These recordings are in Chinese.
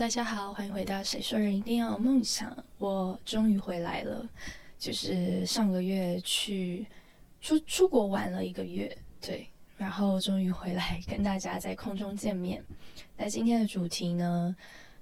大家好，欢迎回到《谁说人一定要有梦想》。我终于回来了，就是上个月去出出国玩了一个月，对，然后终于回来跟大家在空中见面。那今天的主题呢，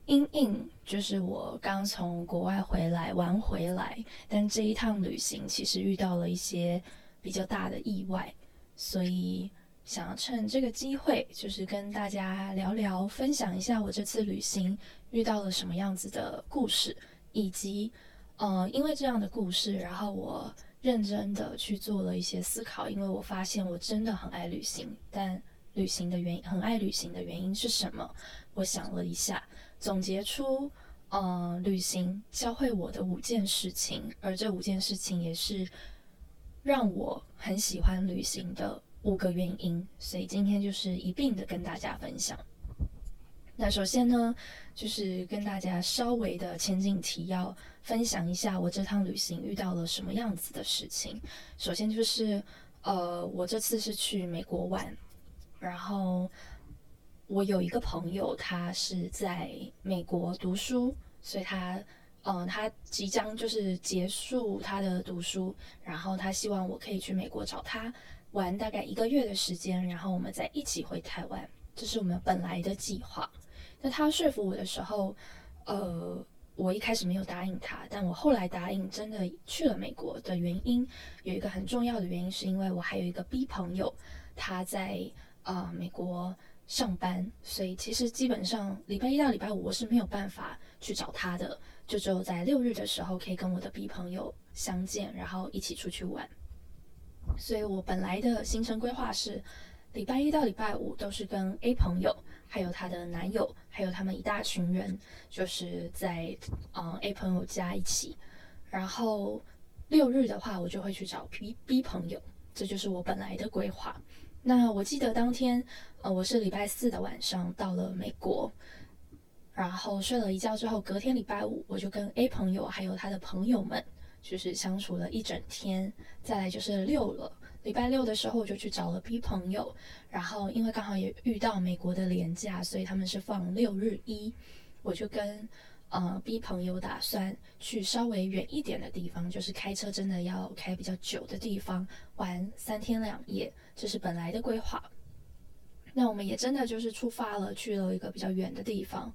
因应就是我刚从国外回来玩回来，但这一趟旅行其实遇到了一些比较大的意外，所以。想要趁这个机会，就是跟大家聊聊，分享一下我这次旅行遇到了什么样子的故事，以及，呃，因为这样的故事，然后我认真的去做了一些思考，因为我发现我真的很爱旅行，但旅行的原因，很爱旅行的原因是什么？我想了一下，总结出，呃，旅行教会我的五件事情，而这五件事情也是让我很喜欢旅行的。五个原因，所以今天就是一并的跟大家分享。那首先呢，就是跟大家稍微的前景提要，分享一下我这趟旅行遇到了什么样子的事情。首先就是，呃，我这次是去美国玩，然后我有一个朋友，他是在美国读书，所以他，嗯，他即将就是结束他的读书，然后他希望我可以去美国找他。玩大概一个月的时间，然后我们再一起回台湾，这是我们本来的计划。那他说服我的时候，呃，我一开始没有答应他，但我后来答应，真的去了美国的原因，有一个很重要的原因，是因为我还有一个 B 朋友，他在啊美国上班，所以其实基本上礼拜一到礼拜五我是没有办法去找他的，就只有在六日的时候可以跟我的 B 朋友相见，然后一起出去玩。所以我本来的行程规划是，礼拜一到礼拜五都是跟 A 朋友，还有她的男友，还有他们一大群人，就是在嗯 A 朋友家一起。然后六日的话，我就会去找 B B 朋友，这就是我本来的规划。那我记得当天，呃，我是礼拜四的晚上到了美国，然后睡了一觉之后，隔天礼拜五我就跟 A 朋友还有他的朋友们。就是相处了一整天，再来就是六了。礼拜六的时候，我就去找了 B 朋友，然后因为刚好也遇到美国的廉假，所以他们是放六日一，我就跟呃 B 朋友打算去稍微远一点的地方，就是开车真的要开比较久的地方玩三天两夜，这是本来的规划。那我们也真的就是出发了，去了一个比较远的地方，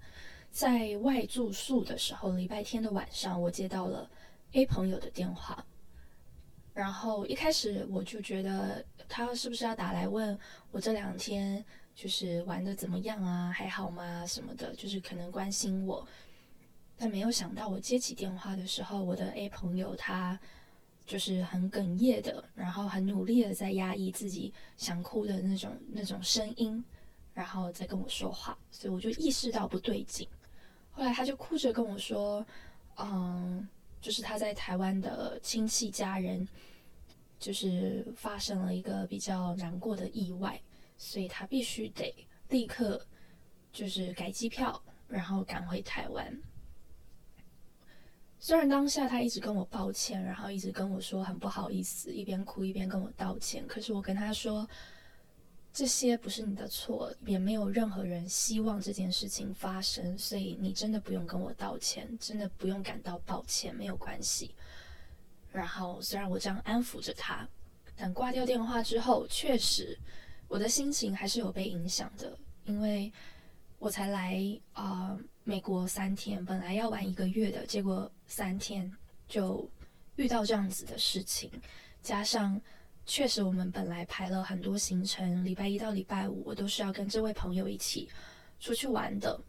在外住宿的时候，礼拜天的晚上，我接到了。A 朋友的电话，然后一开始我就觉得他是不是要打来问我这两天就是玩的怎么样啊，还好吗什么的，就是可能关心我。但没有想到我接起电话的时候，我的 A 朋友他就是很哽咽的，然后很努力的在压抑自己想哭的那种那种声音，然后在跟我说话，所以我就意识到不对劲。后来他就哭着跟我说：“嗯。”就是他在台湾的亲戚家人，就是发生了一个比较难过的意外，所以他必须得立刻就是改机票，然后赶回台湾。虽然当下他一直跟我抱歉，然后一直跟我说很不好意思，一边哭一边跟我道歉，可是我跟他说。这些不是你的错，也没有任何人希望这件事情发生，所以你真的不用跟我道歉，真的不用感到抱歉，没有关系。然后虽然我这样安抚着他，但挂掉电话之后，确实我的心情还是有被影响的，因为我才来啊美国三天，本来要玩一个月的，结果三天就遇到这样子的事情，加上。确实，我们本来排了很多行程，礼拜一到礼拜五我都是要跟这位朋友一起出去玩的。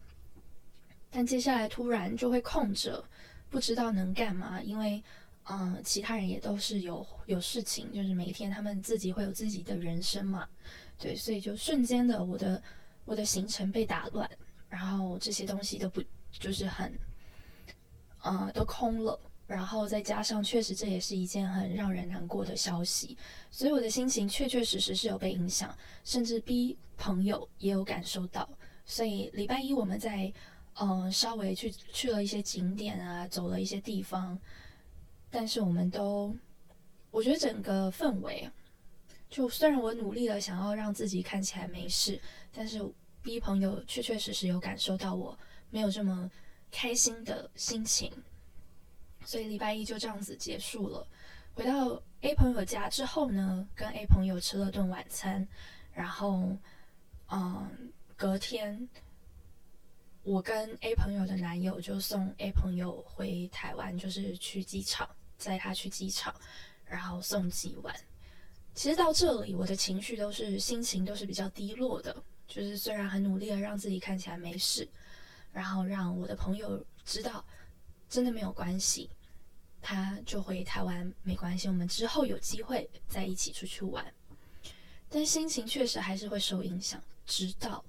但接下来突然就会空着，不知道能干嘛，因为嗯，其他人也都是有有事情，就是每天他们自己会有自己的人生嘛，对，所以就瞬间的我的我的行程被打乱，然后这些东西都不就是很，呃，都空了。然后再加上，确实这也是一件很让人难过的消息，所以我的心情确确实实是有被影响，甚至逼朋友也有感受到。所以礼拜一我们在嗯稍微去去了一些景点啊，走了一些地方，但是我们都我觉得整个氛围，就虽然我努力了想要让自己看起来没事，但是逼朋友确确实实有感受到我没有这么开心的心情，所以礼拜一就这样子结束了。回到 A 朋友家之后呢，跟 A 朋友吃了顿晚餐，然后，嗯，隔天我跟 A 朋友的男友就送 A 朋友回台湾，就是去机场载他去机场，然后送机完。其实到这里，我的情绪都是心情都是比较低落的，就是虽然很努力的让自己看起来没事，然后让我的朋友知道真的没有关系。他就回台湾没关系，我们之后有机会再一起出去玩。但心情确实还是会受影响。直到，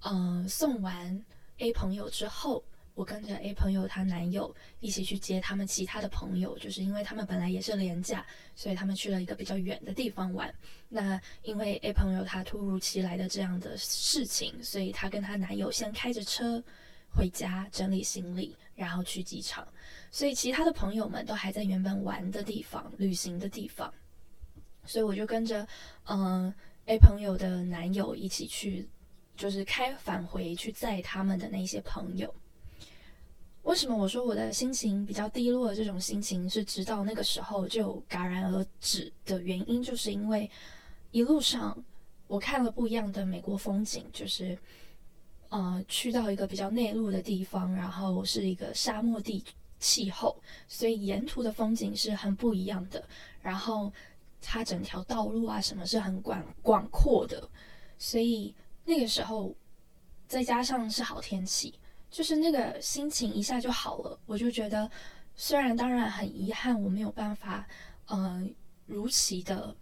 嗯，送完 A 朋友之后，我跟着 A 朋友她男友一起去接他们其他的朋友，就是因为他们本来也是廉价，所以他们去了一个比较远的地方玩。那因为 A 朋友他突如其来的这样的事情，所以她跟她男友先开着车回家整理行李，然后去机场。所以其他的朋友们都还在原本玩的地方、旅行的地方，所以我就跟着嗯 A 朋友的男友一起去，就是开返回去载他们的那些朋友。为什么我说我的心情比较低落的？这种心情是直到那个时候就戛然而止的原因，就是因为一路上我看了不一样的美国风景，就是呃去到一个比较内陆的地方，然后是一个沙漠地。气候，所以沿途的风景是很不一样的。然后它整条道路啊，什么是很广广阔的。所以那个时候，再加上是好天气，就是那个心情一下就好了。我就觉得，虽然当然很遗憾，我没有办法，嗯，如期的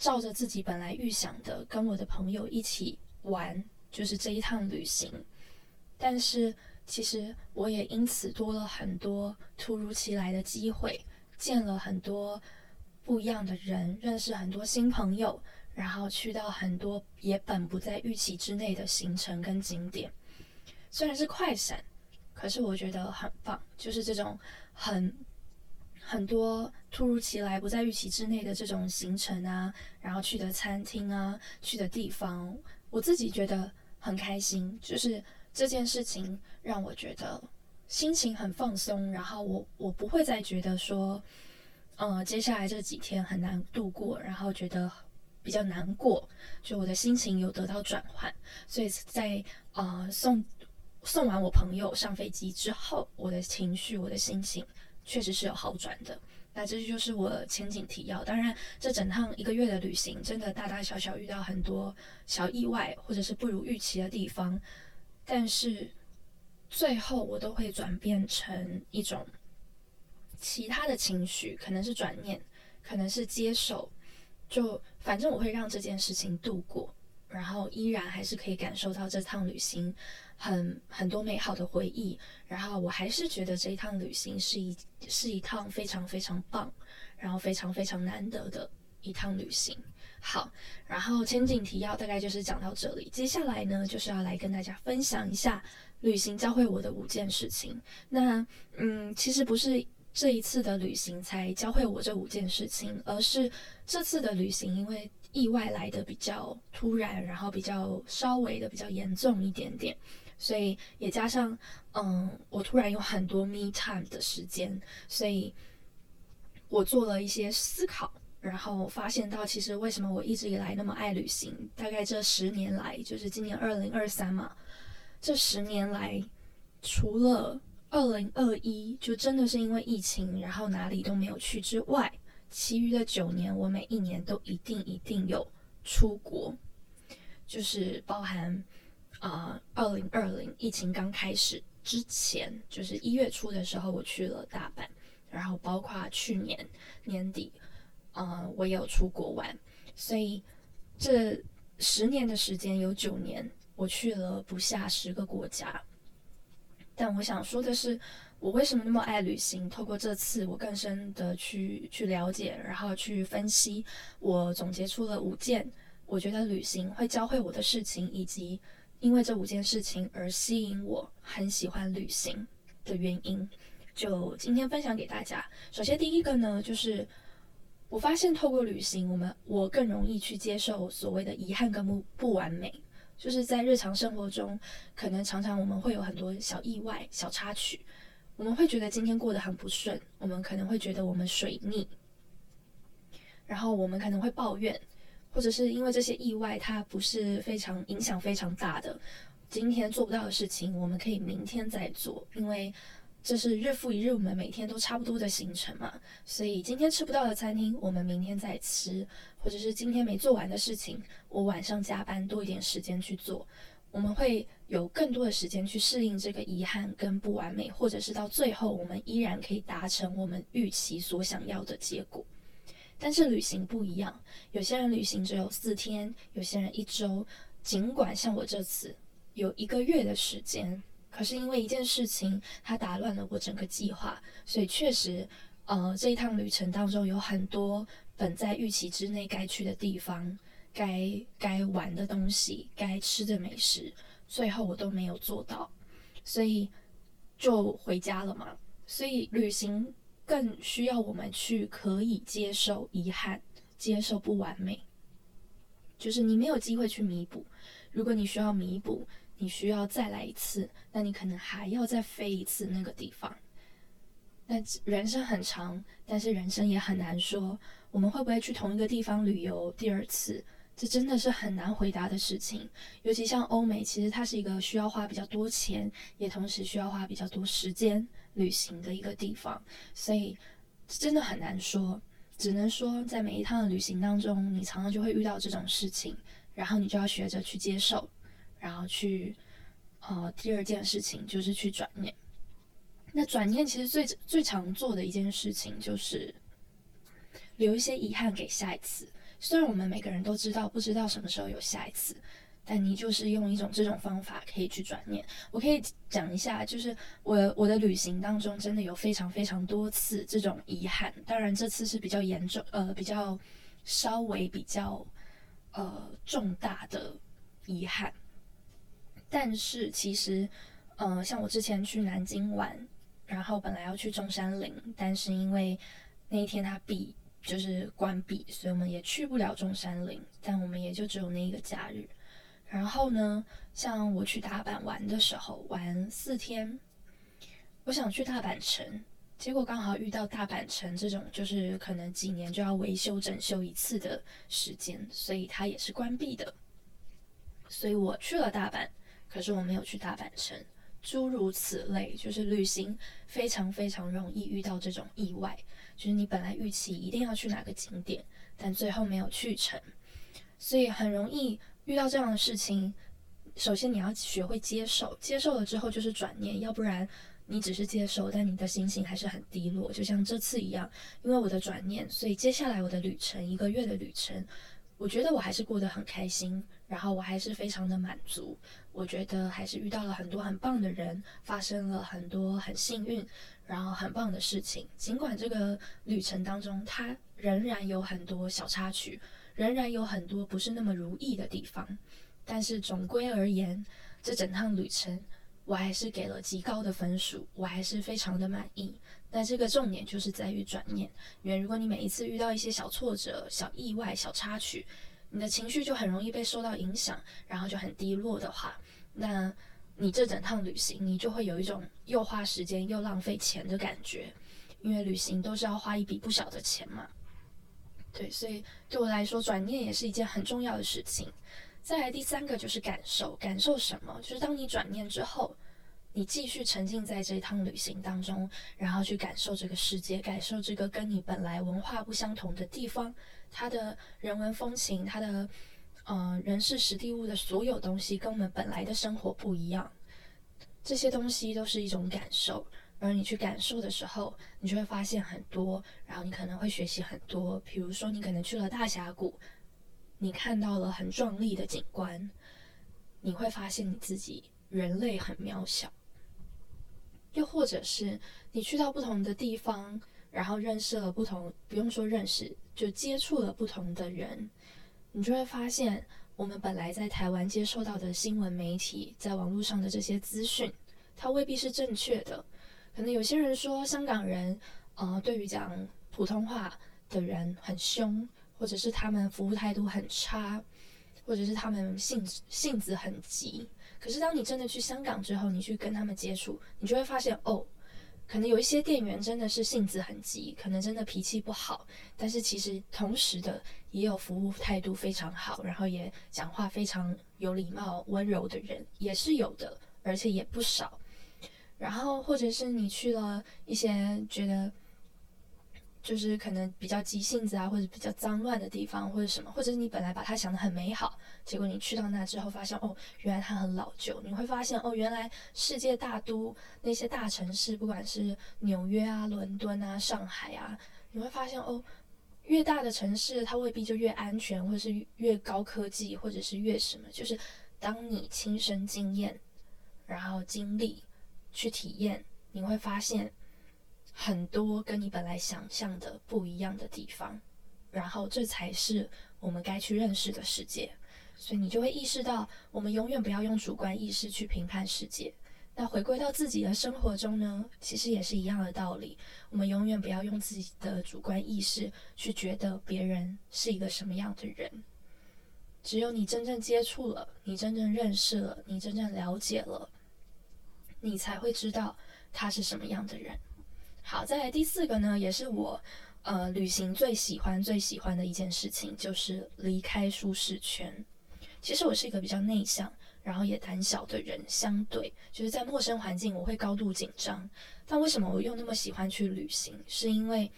照着自己本来预想的，跟我的朋友一起玩，就是这一趟旅行，但是。其实我也因此多了很多突如其来的机会，见了很多不一样的人，认识很多新朋友，然后去到很多也本不在预期之内的行程跟景点。虽然是快闪，可是我觉得很棒，就是这种很很多突如其来、不在预期之内的这种行程啊，然后去的餐厅啊，去的地方，我自己觉得很开心，就是。这件事情让我觉得心情很放松，然后我我不会再觉得说，呃，接下来这几天很难度过，然后觉得比较难过，就我的心情有得到转换，所以在呃送送完我朋友上飞机之后，我的情绪、我的心情确实是有好转的。那这就是我前景提要。当然，这整趟一个月的旅行，真的大大小小遇到很多小意外，或者是不如预期的地方。但是最后我都会转变成一种其他的情绪，可能是转念，可能是接受，就反正我会让这件事情度过，然后依然还是可以感受到这趟旅行很很多美好的回忆，然后我还是觉得这一趟旅行是一是一趟非常非常棒，然后非常非常难得的一趟旅行。好，然后前景提要大概就是讲到这里。接下来呢，就是要来跟大家分享一下旅行教会我的五件事情。那嗯，其实不是这一次的旅行才教会我这五件事情，而是这次的旅行因为意外来的比较突然，然后比较稍微的比较严重一点点，所以也加上嗯，我突然有很多 me time 的时间，所以我做了一些思考。然后发现到，其实为什么我一直以来那么爱旅行？大概这十年来，就是今年二零二三嘛，这十年来，除了二零二一，就真的是因为疫情，然后哪里都没有去之外，其余的九年，我每一年都一定一定有出国，就是包含啊，二零二零疫情刚开始之前，就是一月初的时候，我去了大阪，然后包括去年年底。嗯，我也有出国玩，所以这十年的时间有九年，我去了不下十个国家。但我想说的是，我为什么那么爱旅行？透过这次，我更深的去去了解，然后去分析，我总结出了五件我觉得旅行会教会我的事情，以及因为这五件事情而吸引我很喜欢旅行的原因。就今天分享给大家。首先，第一个呢，就是。我发现透过旅行，我们我更容易去接受所谓的遗憾跟不不完美。就是在日常生活中，可能常常我们会有很多小意外、小插曲，我们会觉得今天过得很不顺，我们可能会觉得我们水逆，然后我们可能会抱怨，或者是因为这些意外它不是非常影响非常大的，今天做不到的事情，我们可以明天再做，因为。这是日复一日，我们每天都差不多的行程嘛，所以今天吃不到的餐厅，我们明天再吃，或者是今天没做完的事情，我晚上加班多一点时间去做，我们会有更多的时间去适应这个遗憾跟不完美，或者是到最后我们依然可以达成我们预期所想要的结果。但是旅行不一样，有些人旅行只有四天，有些人一周，尽管像我这次有一个月的时间。可是因为一件事情，它打乱了我整个计划，所以确实，呃，这一趟旅程当中有很多本在预期之内该去的地方、该该玩的东西、该吃的美食，最后我都没有做到，所以就回家了嘛。所以旅行更需要我们去可以接受遗憾、接受不完美，就是你没有机会去弥补。如果你需要弥补，你需要再来一次，那你可能还要再飞一次那个地方。那人生很长，但是人生也很难说，我们会不会去同一个地方旅游第二次？这真的是很难回答的事情。尤其像欧美，其实它是一个需要花比较多钱，也同时需要花比较多时间旅行的一个地方，所以真的很难说。只能说，在每一趟的旅行当中，你常常就会遇到这种事情，然后你就要学着去接受。然后去，呃，第二件事情就是去转念。那转念其实最最常做的一件事情就是留一些遗憾给下一次。虽然我们每个人都知道不知道什么时候有下一次，但你就是用一种这种方法可以去转念。我可以讲一下，就是我我的旅行当中真的有非常非常多次这种遗憾。当然这次是比较严重，呃，比较稍微比较呃重大的遗憾。但是其实，嗯，像我之前去南京玩，然后本来要去中山陵，但是因为那一天它闭，就是关闭，所以我们也去不了中山陵。但我们也就只有那一个假日。然后呢，像我去大阪玩的时候，玩四天，我想去大阪城，结果刚好遇到大阪城这种就是可能几年就要维修整修一次的时间，所以它也是关闭的。所以我去了大阪。可是我没有去大阪城，诸如此类，就是旅行非常非常容易遇到这种意外，就是你本来预期一定要去哪个景点，但最后没有去成，所以很容易遇到这样的事情。首先你要学会接受，接受了之后就是转念，要不然你只是接受，但你的心情还是很低落，就像这次一样。因为我的转念，所以接下来我的旅程，一个月的旅程，我觉得我还是过得很开心，然后我还是非常的满足。我觉得还是遇到了很多很棒的人，发生了很多很幸运，然后很棒的事情。尽管这个旅程当中，它仍然有很多小插曲，仍然有很多不是那么如意的地方，但是总归而言，这整趟旅程我还是给了极高的分数，我还是非常的满意。但这个重点就是在于转念，因为如果你每一次遇到一些小挫折、小意外、小插曲，你的情绪就很容易被受到影响，然后就很低落的话，那你这整趟旅行你就会有一种又花时间又浪费钱的感觉，因为旅行都是要花一笔不小的钱嘛。对，所以对我来说，转念也是一件很重要的事情。再来第三个就是感受，感受什么？就是当你转念之后，你继续沉浸在这一趟旅行当中，然后去感受这个世界，感受这个跟你本来文化不相同的地方。它的人文风情，它的呃人事实地物的所有东西，跟我们本来的生活不一样。这些东西都是一种感受，而你去感受的时候，你就会发现很多，然后你可能会学习很多。比如说，你可能去了大峡谷，你看到了很壮丽的景观，你会发现你自己人类很渺小。又或者是你去到不同的地方。然后认识了不同，不用说认识，就接触了不同的人，你就会发现，我们本来在台湾接受到的新闻媒体，在网络上的这些资讯，它未必是正确的。可能有些人说香港人，呃，对于讲普通话的人很凶，或者是他们服务态度很差，或者是他们性性子很急。可是当你真的去香港之后，你去跟他们接触，你就会发现哦。可能有一些店员真的是性子很急，可能真的脾气不好，但是其实同时的也有服务态度非常好，然后也讲话非常有礼貌、温柔的人也是有的，而且也不少。然后或者是你去了一些觉得。就是可能比较急性子啊，或者比较脏乱的地方，或者什么，或者是你本来把它想得很美好，结果你去到那之后发现，哦，原来它很老旧。你会发现，哦，原来世界大都那些大城市，不管是纽约啊、伦敦啊、上海啊，你会发现，哦，越大的城市它未必就越安全，或者是越高科技，或者是越什么。就是当你亲身经验，然后经历去体验，你会发现。很多跟你本来想象的不一样的地方，然后这才是我们该去认识的世界。所以你就会意识到，我们永远不要用主观意识去评判世界。那回归到自己的生活中呢，其实也是一样的道理。我们永远不要用自己的主观意识去觉得别人是一个什么样的人。只有你真正接触了，你真正认识了，你真正了解了，你才会知道他是什么样的人。好，再来第四个呢，也是我呃旅行最喜欢最喜欢的一件事情，就是离开舒适圈。其实我是一个比较内向，然后也胆小的人，相对就是在陌生环境我会高度紧张。但为什么我又那么喜欢去旅行？是因为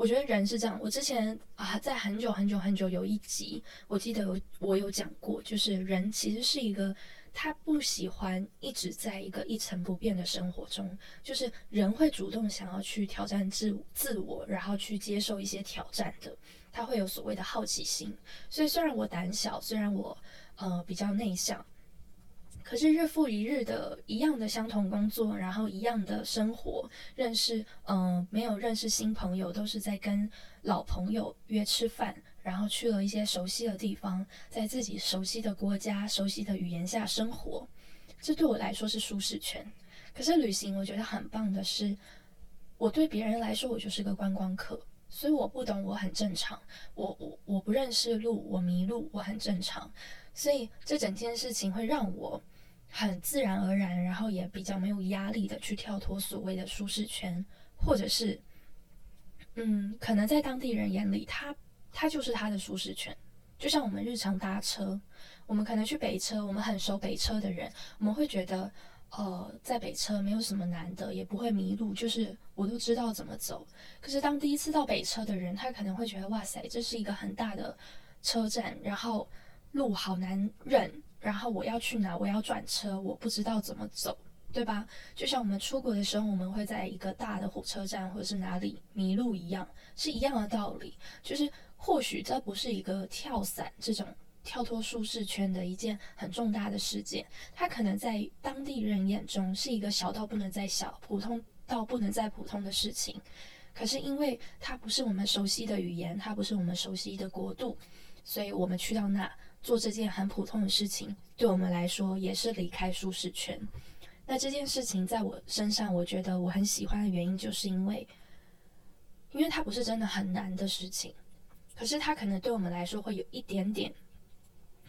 我觉得人是这样。我之前啊，在很久很久很久有一集，我记得有我有讲过，就是人其实是一个。他不喜欢一直在一个一成不变的生活中，就是人会主动想要去挑战自自我，然后去接受一些挑战的。他会有所谓的好奇心。所以虽然我胆小，虽然我呃比较内向，可是日复一日的一样的相同工作，然后一样的生活，认识嗯没有认识新朋友，都是在跟老朋友约吃饭。然后去了一些熟悉的地方，在自己熟悉的国家、熟悉的语言下生活，这对我来说是舒适圈。可是旅行，我觉得很棒的是，我对别人来说，我就是个观光客，所以我不懂，我很正常。我我我不认识路，我迷路，我很正常。所以这整件事情会让我很自然而然，然后也比较没有压力的去跳脱所谓的舒适圈，或者是，嗯，可能在当地人眼里，他。它就是它的舒适圈，就像我们日常搭车，我们可能去北车，我们很熟北车的人，我们会觉得，呃，在北车没有什么难的，也不会迷路，就是我都知道怎么走。可是当第一次到北车的人，他可能会觉得，哇塞，这是一个很大的车站，然后路好难认，然后我要去哪，我要转车，我不知道怎么走。对吧？就像我们出国的时候，我们会在一个大的火车站或者是哪里迷路一样，是一样的道理。就是或许这不是一个跳伞这种跳脱舒适圈的一件很重大的事件，它可能在当地人眼中是一个小到不能再小、普通到不能再普通的事情。可是因为它不是我们熟悉的语言，它不是我们熟悉的国度，所以我们去到那做这件很普通的事情，对我们来说也是离开舒适圈。那这件事情在我身上，我觉得我很喜欢的原因，就是因为，因为它不是真的很难的事情，可是它可能对我们来说会有一点点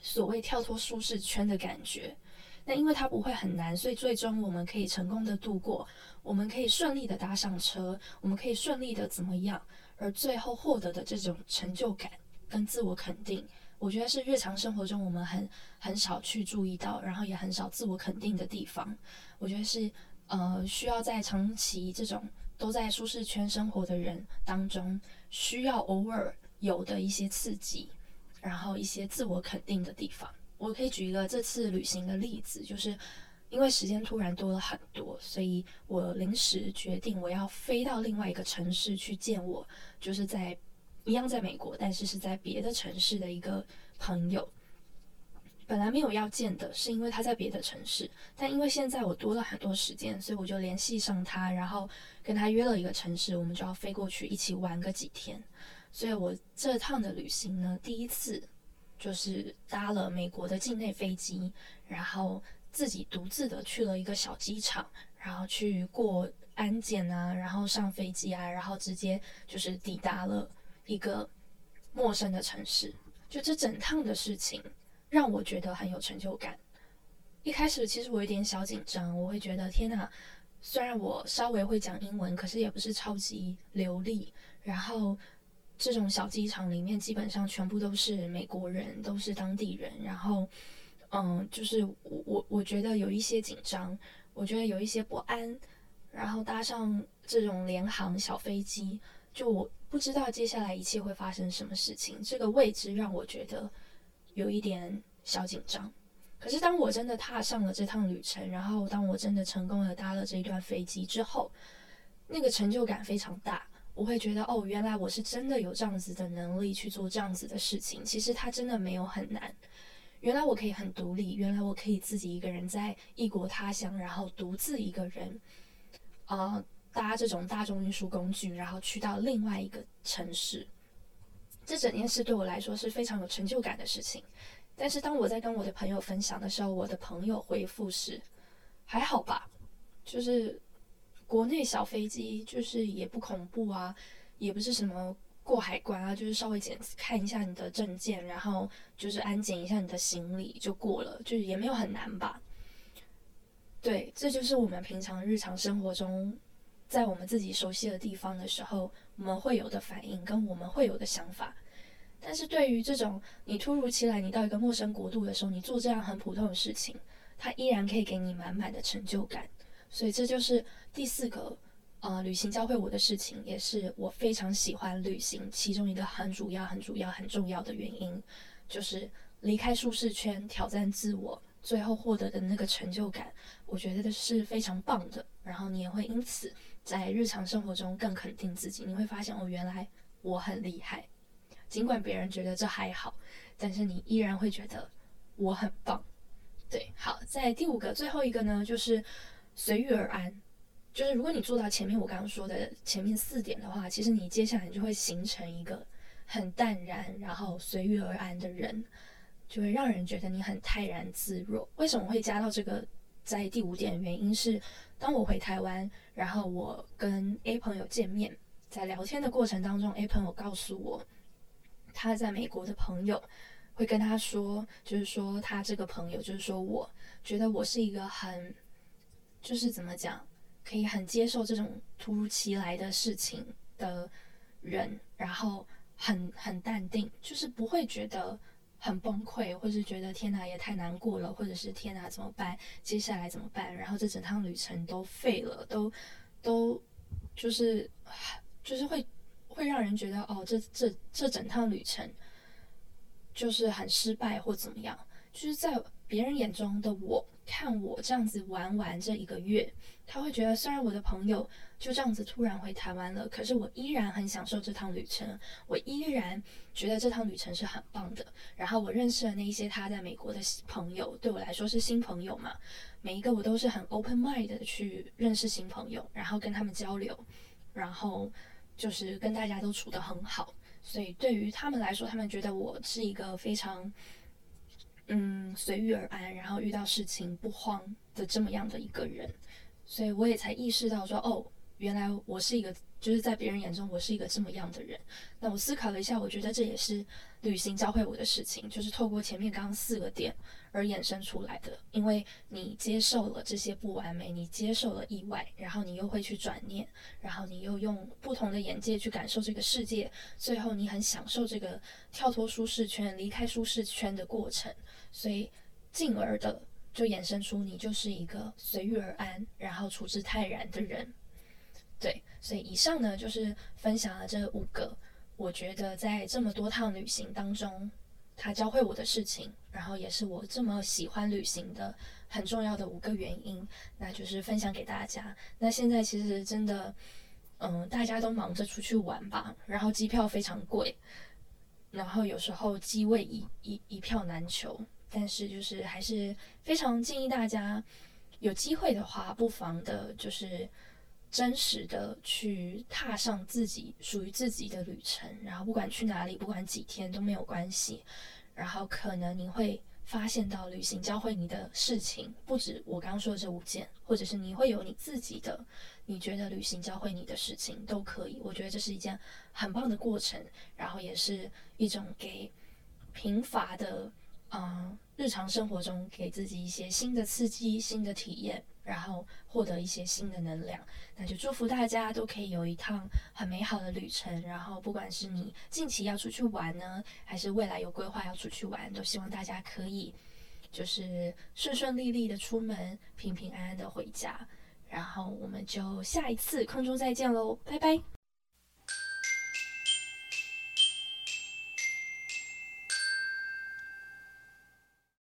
所谓跳脱舒适圈的感觉。那因为它不会很难，所以最终我们可以成功的度过，我们可以顺利的搭上车，我们可以顺利的怎么样，而最后获得的这种成就感跟自我肯定。我觉得是日常生活中我们很很少去注意到，然后也很少自我肯定的地方。我觉得是呃需要在长期这种都在舒适圈生活的人当中，需要偶尔有的一些刺激，然后一些自我肯定的地方。我可以举一个这次旅行的例子，就是因为时间突然多了很多，所以我临时决定我要飞到另外一个城市去见我，就是在。一样在美国，但是是在别的城市的一个朋友，本来没有要见的，是因为他在别的城市，但因为现在我多了很多时间，所以我就联系上他，然后跟他约了一个城市，我们就要飞过去一起玩个几天。所以我这趟的旅行呢，第一次就是搭了美国的境内飞机，然后自己独自的去了一个小机场，然后去过安检啊，然后上飞机啊，然后直接就是抵达了。一个陌生的城市，就这整趟的事情，让我觉得很有成就感。一开始其实我有点小紧张，我会觉得天哪，虽然我稍微会讲英文，可是也不是超级流利。然后这种小机场里面基本上全部都是美国人，都是当地人。然后，嗯，就是我我我觉得有一些紧张，我觉得有一些不安。然后搭上这种联航小飞机，就我不知道接下来一切会发生什么事情。这个未知让我觉得有一点小紧张。可是当我真的踏上了这趟旅程，然后当我真的成功的搭了这一段飞机之后，那个成就感非常大。我会觉得，哦，原来我是真的有这样子的能力去做这样子的事情。其实它真的没有很难。原来我可以很独立，原来我可以自己一个人在异国他乡，然后独自一个人，呃，搭这种大众运输工具，然后去到另外一个城市。这整件事对我来说是非常有成就感的事情。但是当我在跟我的朋友分享的时候，我的朋友回复是：还好吧，就是国内小飞机，就是也不恐怖啊，也不是什么过海关啊，就是稍微检看一下你的证件，然后就是安检一下你的行李就过了，就是也没有很难吧。对，这就是我们平常日常生活中，在我们自己熟悉的地方的时候，我们会有的反应跟我们会有的想法。但是对于这种你突如其来你到一个陌生国度的时候，你做这样很普通的事情，它依然可以给你满满的成就感。所以这就是第四个，呃，旅行教会我的事情，也是我非常喜欢旅行其中一个很主要、很主要、很重要的原因，就是离开舒适圈，挑战自我，最后获得的那个成就感，我觉得是非常棒的。然后你也会因此在日常生活中更肯定自己，你会发现哦，原来我很厉害。尽管别人觉得这还好，但是你依然会觉得我很棒。对，好，在第五个最后一个呢，就是随遇而安。就是如果你做到前面我刚刚说的前面四点的话，其实你接下来就会形成一个很淡然，然后随遇而安的人，就会让人觉得你很泰然自若。为什么会加到这个在第五点？原因是当我回台湾，然后我跟 A 朋友见面，在聊天的过程当中，A 朋友告诉我。他在美国的朋友会跟他说，就是说他这个朋友，就是说我觉得我是一个很，就是怎么讲，可以很接受这种突如其来的事情的人，然后很很淡定，就是不会觉得很崩溃，或是觉得天哪也太难过了，或者是天哪怎么办，接下来怎么办，然后这整趟旅程都废了，都都就是就是会。会让人觉得哦，这这这整趟旅程就是很失败或怎么样？就是在别人眼中的我，看我这样子玩完这一个月，他会觉得虽然我的朋友就这样子突然回台湾了，可是我依然很享受这趟旅程，我依然觉得这趟旅程是很棒的。然后我认识了那一些他在美国的朋友，对我来说是新朋友嘛，每一个我都是很 open mind 的去认识新朋友，然后跟他们交流，然后。就是跟大家都处得很好，所以对于他们来说，他们觉得我是一个非常，嗯，随遇而安，然后遇到事情不慌的这么样的一个人，所以我也才意识到说，哦，原来我是一个。就是在别人眼中，我是一个这么样的人。那我思考了一下，我觉得这也是旅行教会我的事情，就是透过前面刚刚四个点而衍生出来的。因为你接受了这些不完美，你接受了意外，然后你又会去转念，然后你又用不同的眼界去感受这个世界，最后你很享受这个跳脱舒适圈、离开舒适圈的过程，所以进而的就衍生出你就是一个随遇而安，然后处之泰然的人。对，所以以上呢就是分享了这五个，我觉得在这么多趟旅行当中，他教会我的事情，然后也是我这么喜欢旅行的很重要的五个原因，那就是分享给大家。那现在其实真的，嗯，大家都忙着出去玩吧，然后机票非常贵，然后有时候机位一一一票难求，但是就是还是非常建议大家有机会的话，不妨的就是。真实的去踏上自己属于自己的旅程，然后不管去哪里，不管几天都没有关系。然后可能你会发现到旅行教会你的事情不止我刚刚说的这五件，或者是你会有你自己的，你觉得旅行教会你的事情都可以。我觉得这是一件很棒的过程，然后也是一种给贫乏的嗯，日常生活中给自己一些新的刺激、新的体验，然后获得一些新的能量。那就祝福大家都可以有一趟很美好的旅程。然后，不管是你近期要出去玩呢，还是未来有规划要出去玩，都希望大家可以就是顺顺利利的出门，平平安安的回家。然后，我们就下一次空中再见喽，拜拜。